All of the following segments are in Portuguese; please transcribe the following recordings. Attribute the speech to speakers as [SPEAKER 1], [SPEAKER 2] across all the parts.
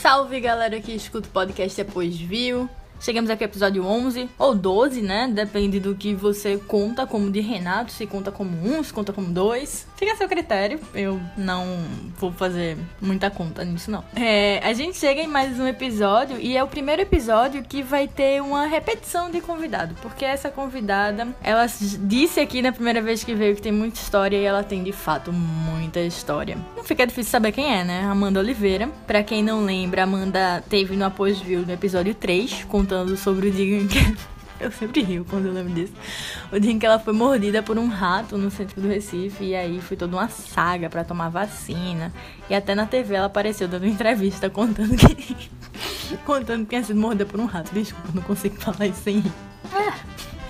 [SPEAKER 1] Salve galera que escuta o podcast depois viu. Chegamos aqui ao episódio 11, ou 12, né? Depende do que você conta como de Renato, se conta como um, se conta como dois. Fica a seu critério. Eu não vou fazer muita conta nisso, não. É, a gente chega em mais um episódio e é o primeiro episódio que vai ter uma repetição de convidado. Porque essa convidada, ela disse aqui na primeira vez que veio que tem muita história e ela tem de fato muita história. Não fica difícil saber quem é, né? Amanda Oliveira. Pra quem não lembra, Amanda teve no Após View no episódio 3, com contando sobre o dia em que. Eu sempre rio quando eu lembro disso. O dia em que ela foi mordida por um rato no centro do Recife. E aí foi toda uma saga para tomar vacina. E até na TV ela apareceu dando entrevista contando que. contando que tinha sido mordida por um rato. Desculpa, não consigo falar isso sem rir. Ah,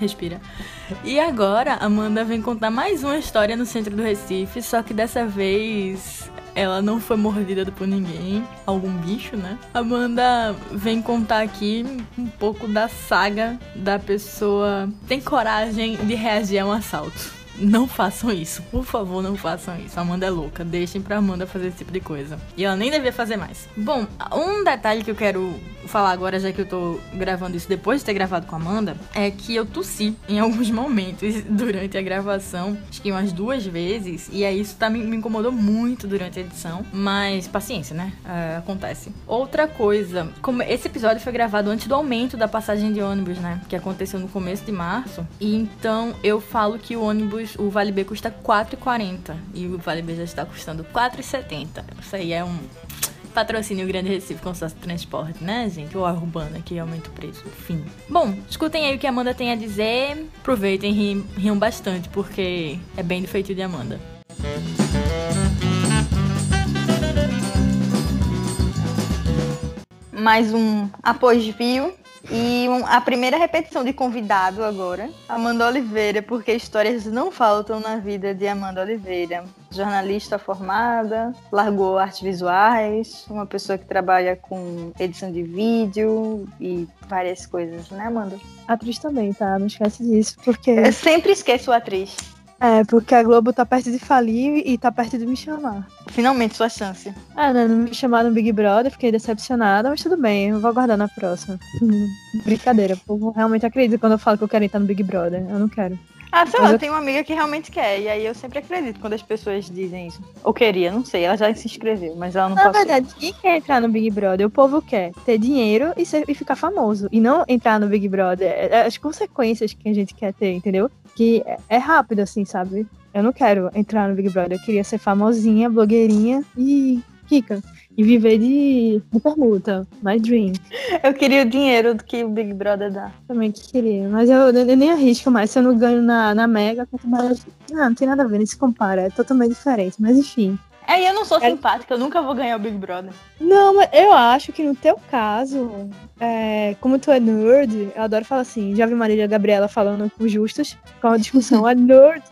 [SPEAKER 1] respira. E agora, Amanda vem contar mais uma história no centro do Recife. Só que dessa vez ela não foi mordida por ninguém, algum bicho, né? Amanda vem contar aqui um pouco da saga da pessoa tem coragem de reagir a um assalto. Não façam isso, por favor, não façam isso. A Amanda é louca, deixem pra Amanda fazer esse tipo de coisa. E ela nem devia fazer mais. Bom, um detalhe que eu quero falar agora, já que eu tô gravando isso depois de ter gravado com a Amanda, é que eu tossi em alguns momentos durante a gravação, acho que umas duas vezes, e aí isso tá, me, incomodou muito durante a edição, mas paciência, né? É, acontece. Outra coisa, como esse episódio foi gravado antes do aumento da passagem de ônibus, né? Que aconteceu no começo de março, e então eu falo que o ônibus, o Vale B custa 4,40 e o Vale B já está custando 4,70. Isso aí é um Patrocínio Grande Recife Consórcio de Transporte, né, gente? Ou a Urbana, que aumenta o preço. Enfim. Bom, escutem aí o que a Amanda tem a dizer. Aproveitem e riam bastante, porque é bem do feitio de Amanda.
[SPEAKER 2] Mais um após view e um, a primeira repetição de convidado agora, Amanda Oliveira, porque histórias não faltam na vida de Amanda Oliveira. Jornalista formada, largou artes visuais, uma pessoa que trabalha com edição de vídeo e várias coisas, né, Amanda?
[SPEAKER 3] Atriz também, tá? Não esquece disso, porque.
[SPEAKER 2] Eu sempre esqueço atriz.
[SPEAKER 3] É, porque a Globo tá perto de falir e tá perto de me chamar.
[SPEAKER 2] Finalmente sua chance.
[SPEAKER 3] Ah, né? Não me chamaram no Big Brother, fiquei decepcionada, mas tudo bem, eu vou aguardar na próxima. Brincadeira, o povo realmente acredita quando eu falo que eu quero entrar no Big Brother. Eu não quero.
[SPEAKER 2] Ah, sei lá, eu tenho uma amiga que realmente quer, e aí eu sempre acredito quando as pessoas dizem isso. Ou queria, não sei, ela já se inscreveu, mas ela não
[SPEAKER 3] Na
[SPEAKER 2] passou.
[SPEAKER 3] verdade, quem quer entrar no Big Brother? O povo quer ter dinheiro e, ser, e ficar famoso. E não entrar no Big Brother. É, é as consequências que a gente quer ter, entendeu? Que é, é rápido, assim, sabe? Eu não quero entrar no Big Brother. Eu queria ser famosinha, blogueirinha e rica e viver de, de permuta. My dream.
[SPEAKER 2] Eu queria o dinheiro que o Big Brother dá.
[SPEAKER 3] Também que queria. Mas eu, eu, nem arrisco mais. Se eu não ganho na, na Mega, quanto mais. Não, não tem nada a ver, nem se compara. É totalmente diferente. Mas enfim.
[SPEAKER 2] É, eu não sou é... simpática, eu nunca vou ganhar o Big Brother.
[SPEAKER 3] Não, mas eu acho que no teu caso, é, como tu é nerd, eu adoro falar assim, já vi Marília Gabriela falando com justos, com a discussão, é nerd,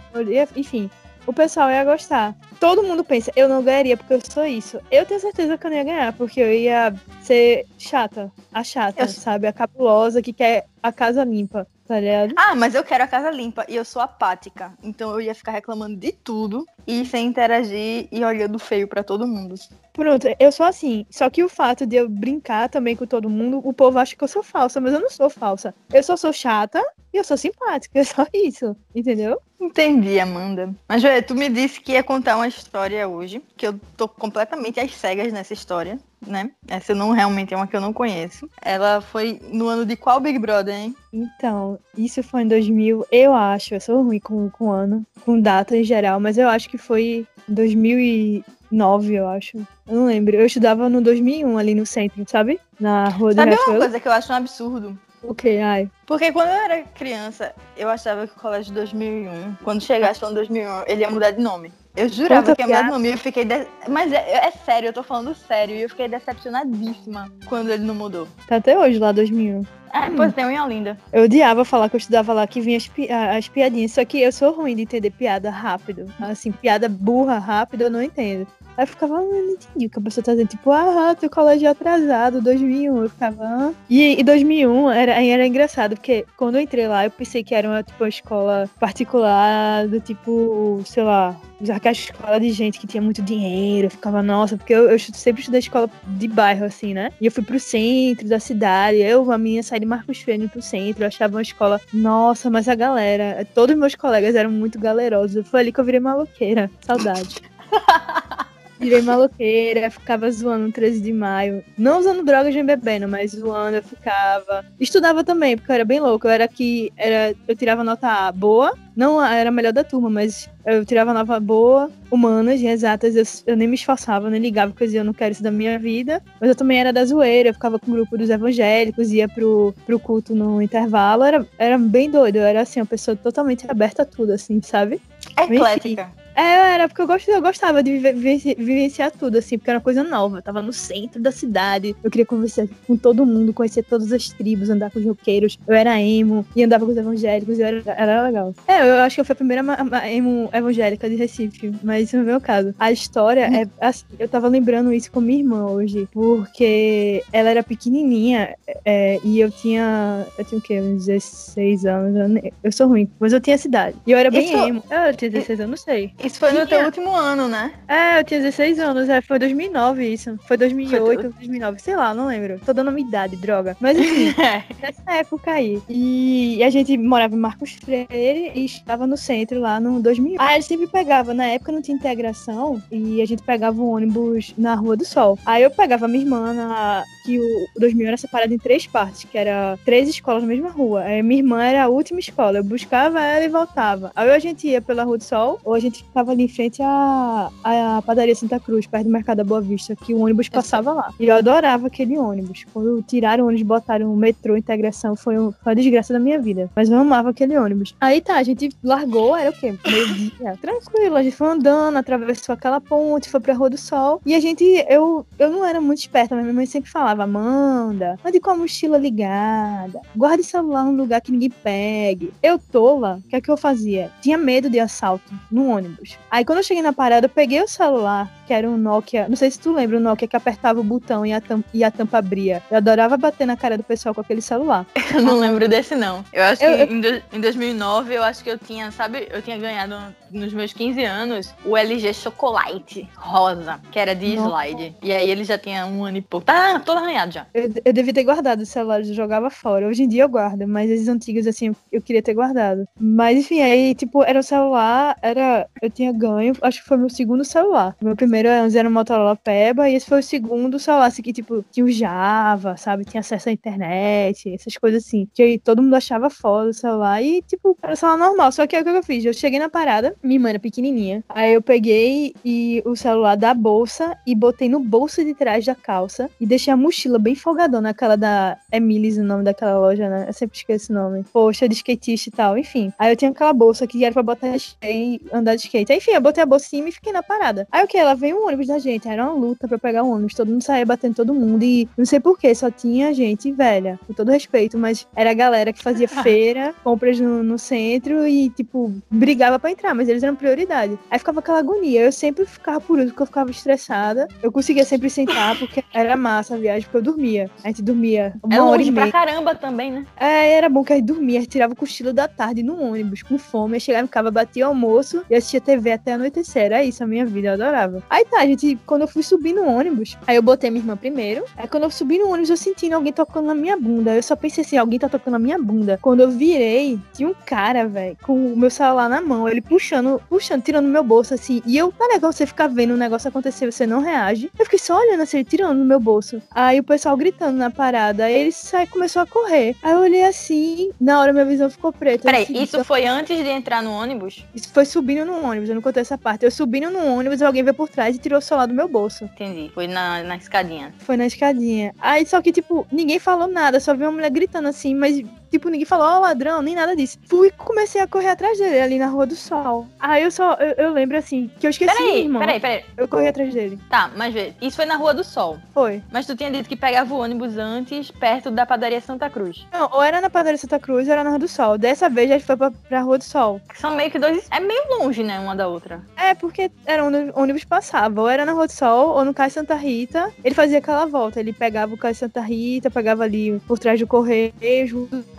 [SPEAKER 3] enfim, o pessoal ia gostar. Todo mundo pensa, eu não ganharia porque eu sou isso. Eu tenho certeza que eu não ia ganhar, porque eu ia ser chata, a chata, eu... sabe? A cabulosa que quer a casa limpa, tá ligado?
[SPEAKER 2] Ah, mas eu quero a casa limpa e eu sou apática. Então eu ia ficar reclamando de tudo e sem interagir e olhando feio para todo mundo.
[SPEAKER 3] Pronto, eu sou assim. Só que o fato de eu brincar também com todo mundo, o povo acha que eu sou falsa, mas eu não sou falsa. Eu só sou chata e eu sou simpática, é só isso, entendeu?
[SPEAKER 2] Entendi, Amanda. Mas, Joé, tu me disse que ia contar uma história hoje, que eu tô completamente às cegas nessa história, né? Essa não realmente é uma que eu não conheço. Ela foi no ano de qual Big Brother, hein?
[SPEAKER 3] Então, isso foi em 2000, eu acho, eu sou ruim com, com ano, com data em geral, mas eu acho que foi em 2009, eu acho. Eu não lembro. Eu estudava no 2001 ali no centro, sabe? Na rua do
[SPEAKER 2] Sabe uma coisa que eu acho um absurdo?
[SPEAKER 3] O que, ai?
[SPEAKER 2] Porque quando eu era criança, eu achava que o colégio de 2001, quando chegasse no 2001, ele ia mudar de nome. Eu jurava Puta que mudar de nome. Eu fiquei. De... Mas é, é, sério, eu tô falando sério. E eu fiquei decepcionadíssima quando ele não mudou.
[SPEAKER 3] Tá até hoje lá, 2001.
[SPEAKER 2] É, pois tem unha linda.
[SPEAKER 3] Eu odiava falar que eu estudava lá, que vinha as, pi as piadinhas. Só que eu sou ruim de entender piada rápido. Assim, piada burra rápido, eu não entendo. Aí eu ficava, ah, não entendi o que a pessoa tá dizendo. Tipo, ah, teu colégio é atrasado, 2001. Eu ficava, ah. E, e 2001 era, era engraçado, porque quando eu entrei lá, eu pensei que era uma, tipo, uma escola particular do tipo, sei lá, Já que a escola de gente que tinha muito dinheiro, eu ficava, nossa, porque eu, eu sempre estudei escola de bairro, assim, né? E eu fui pro centro da cidade, eu, a minha, saí de Marcos Freire pro centro, eu achava uma escola, nossa, mas a galera, todos meus colegas eram muito galerosos. Foi ali que eu virei maloqueira. Saudade. Virei maloqueira, ficava zoando no 13 de maio. Não usando drogas nem bebendo, mas zoando eu ficava. Estudava também, porque eu era bem louco. Eu era que. Era, eu tirava nota boa. Não era a melhor da turma, mas eu tirava nota boa, humanas exatas. Eu, eu, nem me esforçava, nem ligava, porque eu dizia, eu não quero isso da minha vida. Mas eu também era da zoeira, eu ficava com o grupo dos evangélicos, ia pro, pro culto no intervalo. Era, era bem doido, eu era assim, uma pessoa totalmente aberta a tudo, assim, sabe?
[SPEAKER 1] Eclética.
[SPEAKER 3] É, era porque eu gostava, eu gostava de vivenciar tudo, assim, porque era uma coisa nova. Eu tava no centro da cidade. Eu queria conversar com todo mundo, conhecer todas as tribos, andar com os roqueiros. Eu era emo e andava com os evangélicos. Era, era legal. É, eu acho que eu fui a primeira emo evangélica de Recife, mas isso não é o meu caso. A história é assim, eu tava lembrando isso com minha irmã hoje, porque ela era pequenininha é, e eu tinha. Eu tinha o quê? Uns 16 anos. Eu sou ruim, mas eu tinha essa idade. E eu era bem isso... emo. Eu tinha 16 anos, não sei.
[SPEAKER 1] Isso foi no teu último ano, né?
[SPEAKER 3] É, eu tinha 16 anos, é, foi 2009 isso. Foi 2008, foi 2009, sei lá, não lembro. Tô dando uma idade, droga. Mas enfim, é. nessa época aí. E a gente morava em Marcos Freire e estava no centro lá no 2000. Aí a gente sempre pegava, na época não tinha integração, e a gente pegava o ônibus na Rua do Sol. Aí eu pegava a minha irmã na, que o 2000 era separado em três partes, que era três escolas na mesma rua. Aí minha irmã era a última escola, eu buscava ela e voltava. Aí a gente ia pela Rua do Sol, ou a gente ficava ali em frente à, à padaria Santa Cruz, perto do Mercado da Boa Vista, que o ônibus passava lá. E eu adorava aquele ônibus. Quando tiraram o ônibus, botaram o metrô, integração, foi, um, foi a desgraça da minha vida. Mas eu amava aquele ônibus. Aí tá, a gente largou, era o quê? Meio-dia. Tranquilo, a gente foi andando, atravessou aquela ponte, foi pra Rua do Sol. E a gente, eu, eu não era muito esperta, mas minha mãe sempre falava, Amanda, ande com a mochila ligada, guarde o celular num lugar que ninguém pegue. Eu tola, o que é que eu fazia? Tinha medo de assalto no ônibus. Aí quando eu cheguei na parada, eu peguei o celular, que era um Nokia. Não sei se tu lembra o Nokia que apertava o botão e a, tampa, e a tampa abria. Eu adorava bater na cara do pessoal com aquele celular.
[SPEAKER 1] Eu não lembro desse, não. Eu acho eu, que eu... Em, do, em 2009, eu acho que eu tinha, sabe, eu tinha ganhado nos meus 15 anos o LG Chocolate rosa, que era de Nossa. slide. E aí ele já tinha um ano e pouco. Tá todo arranhado já.
[SPEAKER 3] Eu, eu devia ter guardado os celulares, eu jogava fora. Hoje em dia eu guardo, mas esses antigos, assim, eu queria ter guardado. Mas enfim, aí, tipo, era o celular, era. Eu tinha ganho, acho que foi meu segundo celular. Meu primeiro era um Motorola Peba, e esse foi o segundo celular, assim, que, tipo, tinha o Java, sabe? Tinha acesso à internet, essas coisas assim. Que aí todo mundo achava foda o celular. E, tipo, era celular normal. Só que aí o que eu fiz? Eu cheguei na parada, minha irmã era pequenininha. Aí eu peguei e o celular da bolsa e botei no bolso de trás da calça e deixei a mochila bem folgadona, aquela da Emily's, o nome daquela loja, né? Eu sempre esqueço o nome. Poxa, de skatista e tal, enfim. Aí eu tinha aquela bolsa que era pra botar e andar de skate. Aí, enfim, eu botei a bolsa em cima e fiquei na parada. Aí o que? Ela veio um ônibus da gente. Era uma luta pra pegar o ônibus. Todo mundo saía batendo todo mundo. E não sei porquê, só tinha gente velha, com todo respeito, mas era a galera que fazia feira, compras no, no centro e, tipo, brigava pra entrar, mas eles eram prioridade. Aí ficava aquela agonia. Eu sempre ficava por último, porque eu ficava estressada. Eu conseguia sempre sentar, porque era massa a viagem, porque eu dormia. A gente dormia uma é hora e meia.
[SPEAKER 1] pra caramba também, né?
[SPEAKER 3] É, era bom que a gente dormia, a gente tirava o cochilo da tarde no ônibus, com fome. Aí chegava em casa, batia almoço e assistia TV até anoitecer. Era isso a minha vida, eu adorava. Aí tá, gente, quando eu fui subir no ônibus, aí eu botei minha irmã primeiro. Aí quando eu subi no ônibus, eu sentindo alguém tocando na minha bunda. Eu só pensei assim, alguém tá tocando na minha bunda. Quando eu virei, tinha um cara, velho, com o meu celular na mão, ele puxando, puxando, tirando meu bolso, assim. E eu, tá legal você ficar vendo o negócio acontecer, você não reage. Eu fiquei só olhando assim, tirando no meu bolso. Aí o pessoal gritando na parada. Aí ele sai, começou a correr. Aí eu olhei assim, na hora minha visão ficou preta.
[SPEAKER 1] Peraí, isso foi antes de entrar no ônibus?
[SPEAKER 3] Isso foi subindo no ônibus, eu não contei essa parte. Eu subindo no ônibus, alguém veio por trás e tirou o celular do meu bolso.
[SPEAKER 1] Entendi. Foi na, na escadinha.
[SPEAKER 3] Foi na escadinha. Aí só que, tipo, ninguém falou nada, só vi uma mulher gritando assim, mas Tipo, ninguém falou, ó, oh, ladrão, nem nada disso. Fui e comecei a correr atrás dele ali na Rua do Sol. Aí eu só, eu, eu lembro assim, que eu esqueci,
[SPEAKER 1] peraí,
[SPEAKER 3] irmão.
[SPEAKER 1] Peraí, peraí.
[SPEAKER 3] Eu corri atrás dele.
[SPEAKER 1] Tá, mas vê, isso foi na Rua do Sol.
[SPEAKER 3] Foi.
[SPEAKER 1] Mas tu tinha dito que pegava o ônibus antes, perto da padaria Santa Cruz.
[SPEAKER 3] Não, ou era na padaria Santa Cruz ou era na Rua do Sol. Dessa vez a gente foi pra, pra Rua do Sol.
[SPEAKER 1] São meio que dois. É meio longe, né, uma da outra.
[SPEAKER 3] É, porque era onde o ônibus passava. Ou era na Rua do Sol ou no Cais Santa Rita. Ele fazia aquela volta. Ele pegava o Cais Santa Rita, pegava ali por trás do Correio,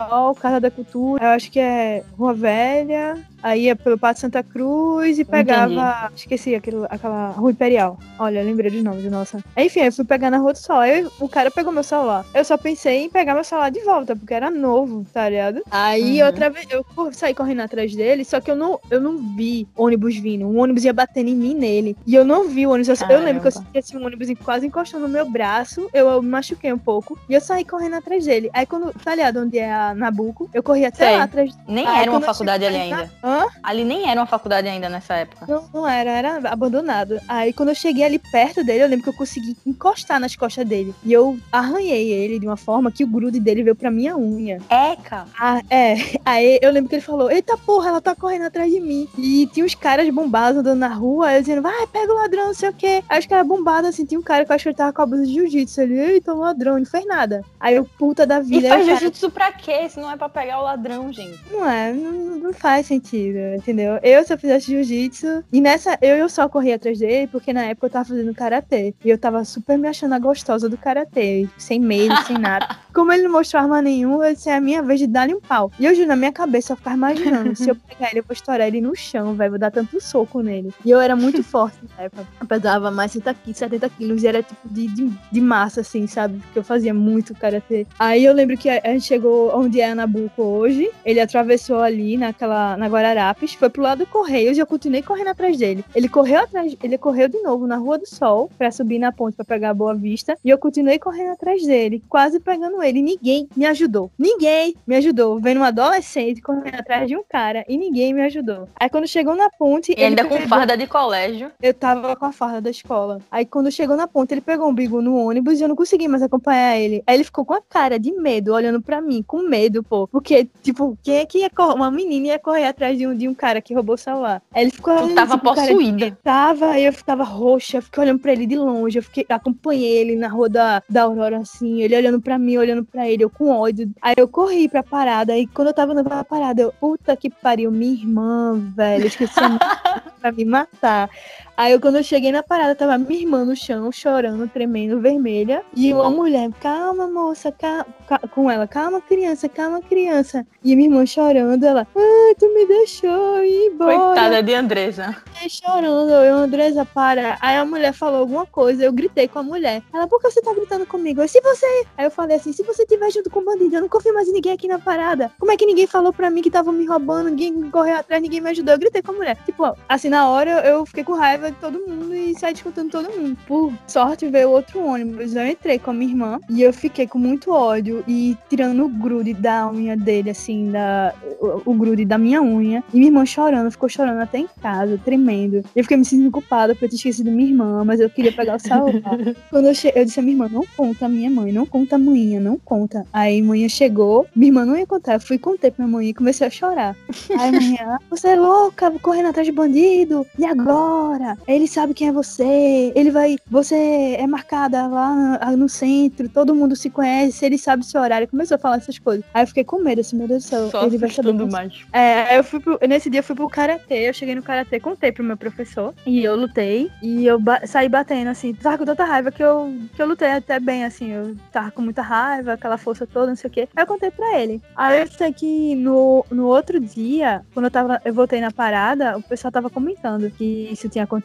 [SPEAKER 3] Sol, Casa da Cultura. Eu acho que é Rua Velha, Aí ia pelo Pato Santa Cruz e pegava. Esqueci aquilo, aquela Rua Imperial. Olha, lembrei de nome de nossa. Enfim, eu fui pegar na Rua do Sol. Aí o cara pegou meu celular. Eu só pensei em pegar meu celular de volta, porque era novo, tá ligado? Aí
[SPEAKER 4] Uhum.
[SPEAKER 3] outra vez eu saí correndo atrás dele, só que eu não, eu não vi ônibus vindo. O ônibus ia batendo em mim nele. E eu não vi o ônibus. Eu, eu lembro que eu senti um ônibus quase encostando no meu braço. Eu, eu me machuquei um pouco. E eu saí correndo atrás dele. Aí quando, tá ligado onde é a Nabuco, eu corri até
[SPEAKER 1] Sei.
[SPEAKER 3] lá atrás.
[SPEAKER 1] Nem
[SPEAKER 3] Aí,
[SPEAKER 1] era uma faculdade ali
[SPEAKER 3] cheguei na-
[SPEAKER 1] ainda.
[SPEAKER 3] Hã?
[SPEAKER 1] Ali nem era uma faculdade ainda nessa época.
[SPEAKER 3] Não, não era, era abandonado. Aí quando eu cheguei ali perto dele, eu lembro que eu consegui encostar nas costas dele. E eu arranhei ele de uma forma que o grude dele veio pra minha unha.
[SPEAKER 1] Eca!
[SPEAKER 3] Ah, é. Aí eu lembro que ele falou: Eita porra, ela tá correndo atrás de mim. E tinha uns caras bombados andando na rua, eu dizendo: Vai, pega o ladrão, não sei o quê. Aí os caras bombados, assim, tinha um cara que eu acho que ele tava com a blusa de jiu-jitsu. Ele, eita, ladrão, não fez nada. Aí eu, puta da
[SPEAKER 1] E
[SPEAKER 3] vida. aí
[SPEAKER 1] faz
[SPEAKER 3] o cara-
[SPEAKER 1] jiu-jitsu pra quê? Se não é pra pegar o ladrão, gente.
[SPEAKER 3] Não é, não, não faz sentido, entendeu? Eu, se eu fizesse jiu-jitsu, e nessa, eu, eu só corri atrás dele, porque na época eu tava fazendo karatê. E eu tava super me achando a gostosa do karatê, sem medo, sem nada. Como ele não mostrou arma nenhuma, eu disse, é a minha vez de dar-lhe um pau. E eu juro, na minha cabeça, eu ficava imaginando, se eu pegar ele, eu vou estourar ele no chão, velho, vou dar tanto soco nele. E eu era muito forte na época. Eu pesava mais 70 quilos, 70 quilos, e era tipo de, de, de massa, assim, sabe? Porque eu fazia muito karatê. Aí eu lembro que a, a gente chegou onde é Nabuco hoje, ele atravessou ali naquela, na Guararapes, foi pro lado do Correios e eu continuei correndo atrás dele. Ele correu atrás, ele correu de novo na Rua do Sol pra subir na ponte pra pegar a Boa Vista e eu continuei correndo atrás dele, quase pegando ele. Ninguém me ajudou. Ninguém me ajudou. Vendo um adolescente correndo atrás de um cara e ninguém me ajudou. Aí quando chegou na ponte,
[SPEAKER 1] E ainda com farda de colégio.
[SPEAKER 3] eu tava com a farda da escola. Aí quando chegou na ponta, ele pegou um bigo no ônibus e eu não consegui mais acompanhar ele. Aí ele ficou com a cara de medo, olhando pra mim, com medo, pô. Porque, tipo, quem é que ia correr? Uma menina ia correr atrás de um, de um cara que roubou o celular. Aí ele ficou olhando,
[SPEAKER 1] tava
[SPEAKER 3] assim, com cara
[SPEAKER 1] possuída.
[SPEAKER 3] Tava, aí eu tava roxa, eu fiquei olhando pra ele de longe, eu fiquei, acompanhei ele na rua da, da Aurora, assim, ele olhando pra mim, olhando pra ele, eu com ódio. Aí eu corri pra parada, aí quando eu tava na parada, eu, puta que pariu, minha irmã, velho, esqueci pra me matar. Aí eu, quando eu cheguei na parada, tava minha irmã no chão, chorando, tremendo, vermelha. E uma mulher, calma, moça, calma, com ela, calma, criança, calma, criança. E minha irmã chorando, ela, ah, tu me deixou ir embora.
[SPEAKER 1] Coitada de Andresa.
[SPEAKER 3] Fiquei chorando, eu, Andresa, para. Aí a mulher falou alguma coisa, eu gritei com a mulher. Ela, por que você tá gritando comigo? Eu, se você. Aí eu falei assim: se você tiver junto com o bandido, eu não confio mais em ninguém aqui na parada. Como é que ninguém falou pra mim que tava me roubando, ninguém correu atrás, ninguém me ajudou? Eu gritei com a mulher. Tipo, assim, na hora eu fiquei com raiva de todo mundo e saí discutindo todo mundo. Por sorte veio outro ônibus. Eu entrei com a minha irmã e eu fiquei com muito ódio e tirando o grude da unha dele, assim, da, o, o grude da minha unha. E minha irmã chorando, ficou chorando até em casa, tremendo. Eu fiquei me sentindo culpada por eu ter esquecido minha irmã, mas eu queria pegar o celular. Quando eu, che... eu disse a minha irmã, não conta a minha mãe, não conta a manhã, não conta. Aí a manhã chegou, minha irmã não ia contar, eu fui contei pra minha mãe e comecei a chorar. Aí a manhã, você é louca, correndo atrás de bandido, e agora? Ele sabe quem é você, ele vai, você é marcada lá no, centro, todo mundo se conhece, ele sabe seu horário. Começou a falar essas coisas. Aí eu fiquei com medo, assim, meu Deus do céu,
[SPEAKER 1] Só
[SPEAKER 3] ele vai saber
[SPEAKER 1] mais.
[SPEAKER 3] é, eu fui pro, nesse dia eu fui pro karatê, eu cheguei no karatê, contei pro meu professor e eu lutei e eu ba- saí batendo assim, tava com tanta raiva que eu que eu lutei até bem assim, eu tava com muita raiva, aquela força toda, não sei o quê. Aí eu contei pra ele. Aí eu sei que no, no outro dia, quando eu tava eu voltei na parada, o pessoal tava comentando que isso tinha acontecido.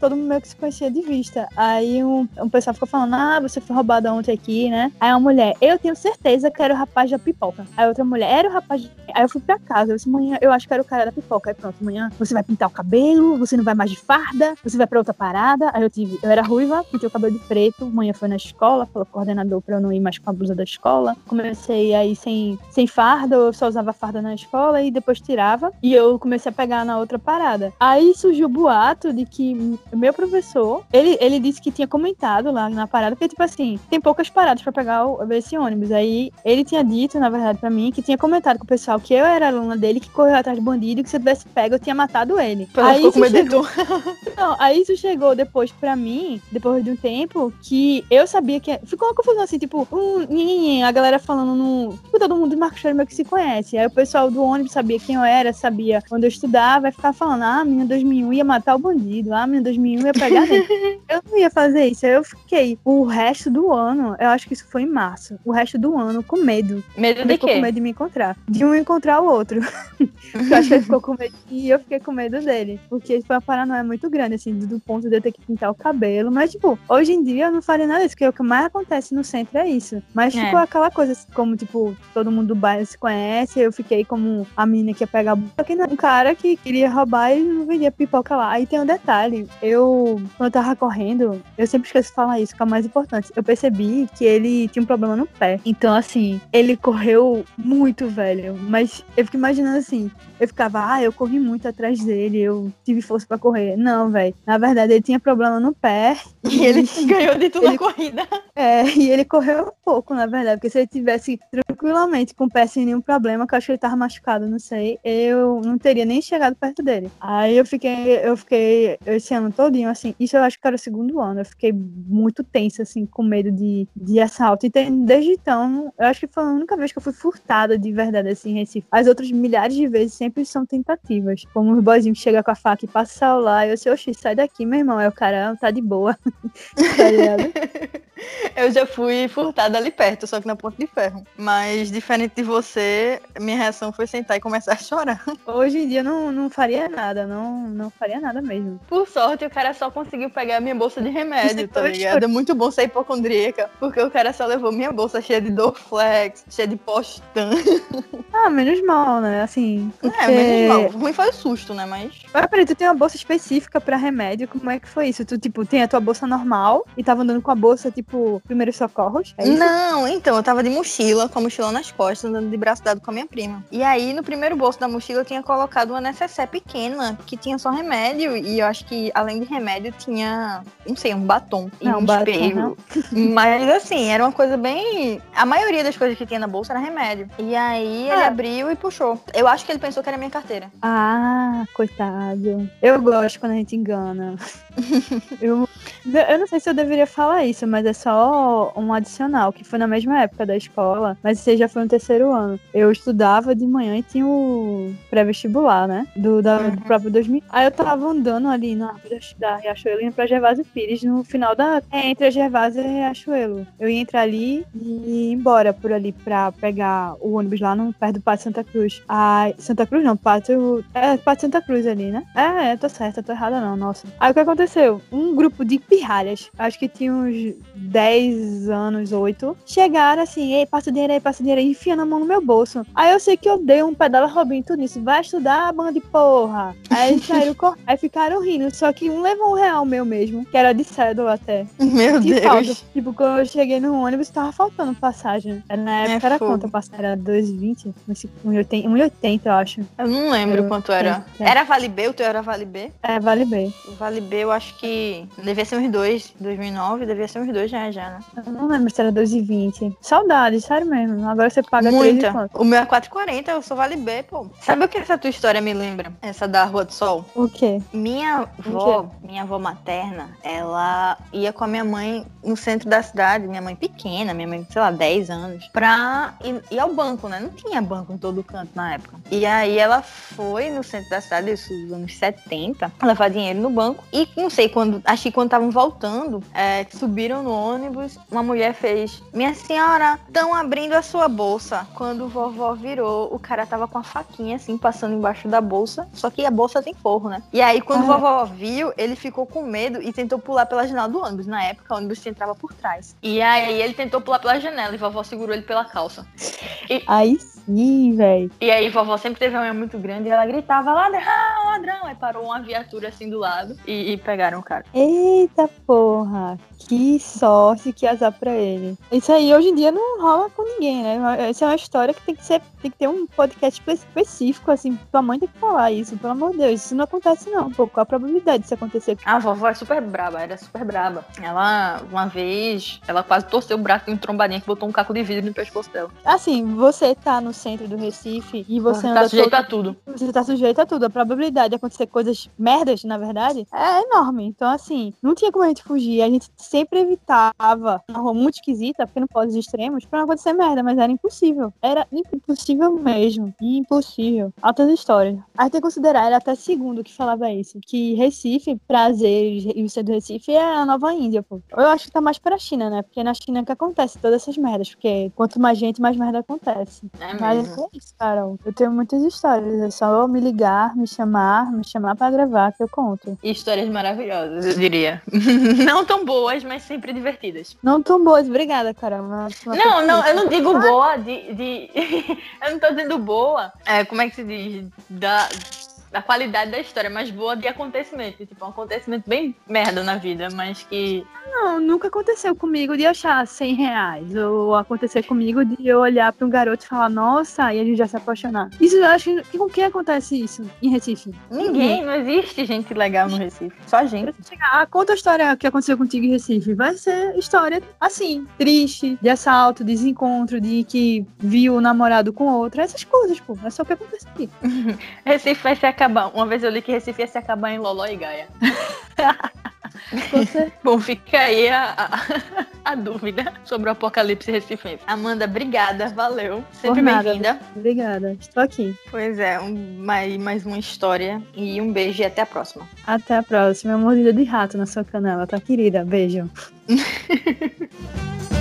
[SPEAKER 3] Todo mundo meio que se conhecia de vista. Aí um, um pessoal ficou falando: "Ah, você foi roubada ontem aqui, né?" Aí uma mulher: "Eu tenho certeza que era o rapaz da pipoca." Aí outra mulher: "Era o rapaz Aí eu fui pra casa, eu disse, manhã, eu acho que era o cara da pipoca. Aí pronto, amanhã você vai pintar o cabelo, você não vai mais de farda, você vai pra outra parada. Aí eu tive, eu era ruiva, pintei o cabelo de preto, manhã foi na escola, falou pro coordenador pra eu não ir mais com a blusa da escola. Comecei aí sem, sem farda, eu só usava farda na escola e depois tirava. E eu comecei a pegar na outra parada. Aí surgiu o boato de que meu professor, ele, ele disse que tinha comentado lá na parada, porque tipo assim, tem poucas paradas pra pegar o, esse ônibus. Aí ele tinha dito, na verdade, pra mim, que tinha comentado com o pessoal que eu era aluna dele, que correu atrás de bandido, e que se eu tivesse pego, eu tinha matado ele.
[SPEAKER 1] Ela ficou
[SPEAKER 3] isso
[SPEAKER 1] de
[SPEAKER 3] chegou... Não, aí isso chegou depois pra mim, depois de um tempo, que eu sabia que. Ficou uma confusão assim, tipo, um, a galera falando no. Tipo, todo mundo do Marco Choro meio que se conhece. Aí o pessoal do ônibus sabia quem eu era, sabia onde eu estudava, vai ficar falando, ah, a menina 2001 ia matar o bandido, ah, a menina 2001 ia pegar ele. eu não ia fazer isso. Eu fiquei o resto do ano, eu acho que isso foi em março, o resto do ano com medo.
[SPEAKER 1] Medo
[SPEAKER 3] Ele
[SPEAKER 1] de
[SPEAKER 3] ficou
[SPEAKER 1] quê?
[SPEAKER 3] com medo de me encontrar. De um encontrar o outro. eu acho que ele ficou com medo e eu fiquei com medo dele. Porque foi uma paranoia muito grande, assim, do, ponto de eu ter que pintar o cabelo. Mas, tipo, hoje em dia eu não faria nada disso, porque o que mais acontece no centro é isso. Mas
[SPEAKER 1] É.
[SPEAKER 3] ficou aquela coisa, assim, como, tipo, todo mundo do bairro se conhece, eu fiquei como a menina que ia pegar. Só que não, um cara que queria roubar e não vendia pipoca lá. Aí tem um detalhe, eu, quando eu tava correndo, eu sempre esqueço de falar isso, que é o mais importante. Eu percebi que ele tinha um problema no pé. Então, assim, ele correu muito, velho. Mas eu fico imaginando assim, eu ficava, ah, eu corri muito atrás dele, eu tive força pra correr. Não, velho. Na verdade, ele tinha problema no pé.
[SPEAKER 1] E ele ganhou de tudo
[SPEAKER 3] Ele-
[SPEAKER 1] na corrida.
[SPEAKER 3] É, e ele correu um pouco, na verdade, porque se ele tivesse tranquilamente com o pé sem nenhum problema, que eu acho que ele tava machucado, não sei, eu não teria nem chegado perto dele. Aí eu fiquei, eu fiquei esse ano todinho, assim, isso eu acho que era o segundo ano, eu fiquei muito tensa, assim, com medo de, de assalto. E tem- desde então, eu acho que foi a única vez que eu fui furtada de verdade, assim, em Recife. As outras milhares de vezes sempre são tentativas. Como os boyzinhos que chegam com a faca e passa o e eu sei, oxi, sai daqui, meu irmão. Aí o cara, "Ah, tá de boa. tá ligado?
[SPEAKER 1] Eu já fui furtada ali perto, só que na ponta de ferro. Mas, diferente de você, minha reação foi sentar e começar a chorar.
[SPEAKER 3] Hoje em dia eu não, não faria nada, não, não faria nada mesmo.
[SPEAKER 1] Por sorte, o cara só conseguiu pegar a minha bolsa de remédio, tá
[SPEAKER 3] Eu
[SPEAKER 1] ligado? É muito bom ser hipocondríaca, porque o cara só levou minha bolsa cheia de Dorflex, cheia de Postan.
[SPEAKER 3] Ah, menos mal, né? Assim.
[SPEAKER 1] É,
[SPEAKER 3] porque-
[SPEAKER 1] menos mal. O ruim foi o susto, né? Mas.
[SPEAKER 3] Mas peraí, tu tem uma bolsa específica pra remédio? Como é que foi isso? Tu, tipo, tem a tua bolsa normal e tava andando com a bolsa, tipo, primeiros socorros? É?
[SPEAKER 1] Não, então, eu tava de mochila, com a mochila nas costas, andando de braço dado com a minha prima. E aí, no primeiro bolso da mochila, eu tinha colocado uma necessaire pequena, que tinha só remédio. E eu acho que, além de remédio, tinha, não sei, um batom e
[SPEAKER 3] Não,
[SPEAKER 1] um
[SPEAKER 3] batom,
[SPEAKER 1] espelho. Mas, assim, era uma coisa bem... A maioria das coisas que tinha na bolsa era remédio. E aí, ele
[SPEAKER 3] Ah.
[SPEAKER 1] abriu e puxou. Eu acho que ele pensou que era minha carteira.
[SPEAKER 3] Ah, coitado. Eu gosto quando a gente engana. eu, eu não sei se eu deveria falar isso, mas é só um adicional, que foi na mesma época da escola, mas esse já foi no terceiro ano. Eu estudava de manhã e tinha o pré-vestibular, né? Do, da, do próprio 2000. Aí eu tava andando ali na árvore da Riachuelo pra Gervásio Pires, no final da. É, entre a Gervásio e a Riachuelo. Eu ia entrar ali e ir embora por ali pra pegar o ônibus lá no, perto do Pátio Santa Cruz. Ai, Santa Cruz não, Pátio. É, Pátio Santa Cruz ali, né? É, é, tô certa, tô errada não, nossa. Aí o que aconteceu? Um grupo de pirralhas, acho que tinha uns 10 anos, 8, chegaram assim, ei, passa o dinheiro aí, passa o dinheiro aí, enfiando a mão no meu bolso. Aí eu sei que eu dei um pedala Robin tudo isso, vai estudar, banda de porra. Aí eles saíram, cor- aí ficaram rindo, só que um levou um real meu mesmo, que era de cédula até.
[SPEAKER 1] Meu
[SPEAKER 3] De
[SPEAKER 1] Deus.
[SPEAKER 3] falta. Tipo, quando eu cheguei no ônibus, tava faltando passagem. Era Na época era
[SPEAKER 1] fogo.
[SPEAKER 3] quanto a passagem? Era 2,20? 1,80, 1,80, eu acho.
[SPEAKER 1] Eu não lembro quanto era.
[SPEAKER 3] é, é.
[SPEAKER 1] Era Vale B? O teu era Vale B?
[SPEAKER 3] É, vale.
[SPEAKER 1] O Vale B eu acho que devia ser uns dois. 2009 devia ser uns dois já, já, né?
[SPEAKER 3] Eu não lembro se era 2,20. Saudade, sério mesmo. Agora você paga 3
[SPEAKER 1] Muita. O meu é 4,40, eu sou Vale B, pô. Sabe o que essa tua história me lembra? Essa da Rua do Sol?
[SPEAKER 3] O quê?
[SPEAKER 1] Minha avó, minha avó materna, ela ia com a minha mãe no centro da cidade, minha mãe pequena, minha mãe, sei lá, 10 anos, pra ir, ir ao banco, né? Não tinha banco em todo canto na época. E aí ela foi no centro da cidade, isso nos anos 70, levar dinheiro no banco. E não sei quando, acho que quando estavam voltando, é, subiram no ônibus, uma mulher fez: Minha senhora, estão abrindo a sua bolsa. Quando vovó virou, o cara tava com a faquinha assim, passando embaixo da bolsa. Só que a bolsa tem forro, né? E aí, quando
[SPEAKER 3] Ah.
[SPEAKER 1] vovó viu, ele ficou com medo e tentou pular pela janela do ônibus. Na época, o ônibus entrava por trás. E aí, ele tentou pular pela janela e vovó segurou ele pela calça.
[SPEAKER 3] Aí sim, velho.
[SPEAKER 1] E aí, vovó sempre teve uma unha muito grande e ela gritava: ladrão, ladrão. Aí parou uma viatura assim do lado e, e pegaram o cara.
[SPEAKER 3] Eita porra. Que sorte, que azar pra ele. Isso aí hoje em dia não rola com ninguém, né? Essa é uma história que tem que ser, tem que ter um podcast espe- específico, assim. Tua mãe tem que falar isso, pelo amor de Deus. Isso não acontece, não. Pô, qual a probabilidade disso acontecer?
[SPEAKER 1] A vovó é super braba, era super braba. Ela, uma vez, ela quase torceu o braço de um trombadinha que botou um caco de vidro no pescoço dela.
[SPEAKER 3] Assim, você tá no no centro do Recife e você
[SPEAKER 5] Você
[SPEAKER 3] anda
[SPEAKER 5] tá sujeito
[SPEAKER 3] todo-
[SPEAKER 5] a tudo.
[SPEAKER 3] você tá sujeito a tudo. A probabilidade de acontecer coisas merdas, na verdade, é enorme. Então, assim, não tinha como a gente fugir. A gente sempre evitava uma rua muito esquisita, porque não pode os extremos, pra não acontecer merda, mas era impossível. Era impossível mesmo. Impossível. Altas histórias. A gente tem que considerar, era até segundo que falava isso, que Recife, prazer e o centro do Recife é a nova Índia, pô. Eu acho que tá mais pra China, né? Porque é na China que acontece todas essas merdas. Porque quanto mais gente, mais merda acontece.
[SPEAKER 5] É
[SPEAKER 3] Mas é isso, Carol. Eu tenho muitas histórias. É só me ligar, me chamar, me chamar pra gravar que eu conto.
[SPEAKER 5] Histórias maravilhosas, eu diria. não tão boas, mas sempre divertidas.
[SPEAKER 3] Não tão boas, obrigada, Carol. mas
[SPEAKER 5] Não, não, eu não digo boa de. de... eu não tô dizendo boa. É, como é que se diz? Da, da qualidade da história, mas boa de acontecimento. Tipo, um acontecimento bem merda na vida, mas que.
[SPEAKER 3] Não, nunca aconteceu comigo de achar 100 reais. Ou acontecer comigo de eu olhar pra um garoto e falar, nossa, e a gente já se apaixonar. Isso eu acho que com quem acontece isso em Recife?
[SPEAKER 5] Ninguém, não existe gente legal no Recife. Só gente.
[SPEAKER 3] Ah, conta a história que aconteceu contigo em Recife. Vai ser história assim, triste, de assalto, desencontro, de que viu o namorado com outra, essas coisas, pô. É só o que acontece aqui.
[SPEAKER 5] Recife vai se acabar. Uma vez eu li que Recife ia se acabar em Loló e Gaia. Bom, fica aí a, a, a dúvida sobre o apocalipse recifense. Amanda, obrigada, valeu. Sempre bem-vinda.
[SPEAKER 3] Obrigada. Estou aqui.
[SPEAKER 5] Pois é, um- mais, mais uma história. E um beijo e até a próxima.
[SPEAKER 3] Até a próxima. Mordida de rato na sua canela, tá, querida? Beijo.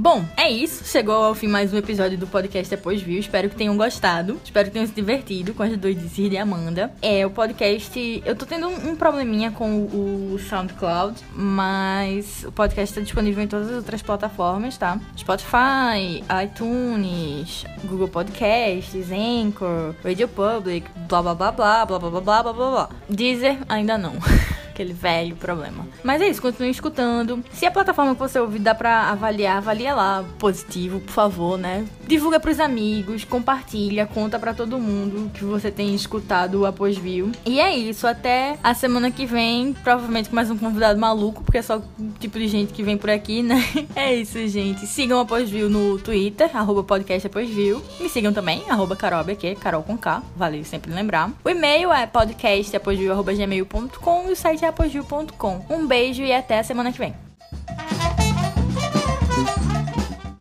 [SPEAKER 1] Bom, é isso. Chegou ao fim mais um episódio do podcast Depois Viu. Espero que tenham gostado. Espero que tenham se divertido com as doidices de Amanda. É, o podcast. Eu tô tendo um, probleminha com o, SoundCloud, mas o podcast tá disponível em todas as outras plataformas, tá? Spotify, iTunes, Google Podcasts, Anchor, Radio Public, blá blá blá blá blá blá blá blá blá. blá. Deezer ainda não. Aquele velho problema. Mas é isso, continue escutando. Se a plataforma que você ouvir dá pra avaliar, avalia lá positivo, por favor, né? Divulga pros amigos, compartilha, conta pra todo mundo que você tem escutado o Após Viu. E é isso, até a semana que vem, provavelmente com mais um convidado maluco, porque é só o tipo de gente que vem por aqui, né? É isso, gente. Sigam o Após Viu no Twitter, arroba podcast Após Viu. Me sigam também, arroba Carol BQ, Carol com K, vale sempre lembrar. O e-mail é podcastaposvio.gmail.com e o site é aposvio.com. Um beijo e até a semana que vem.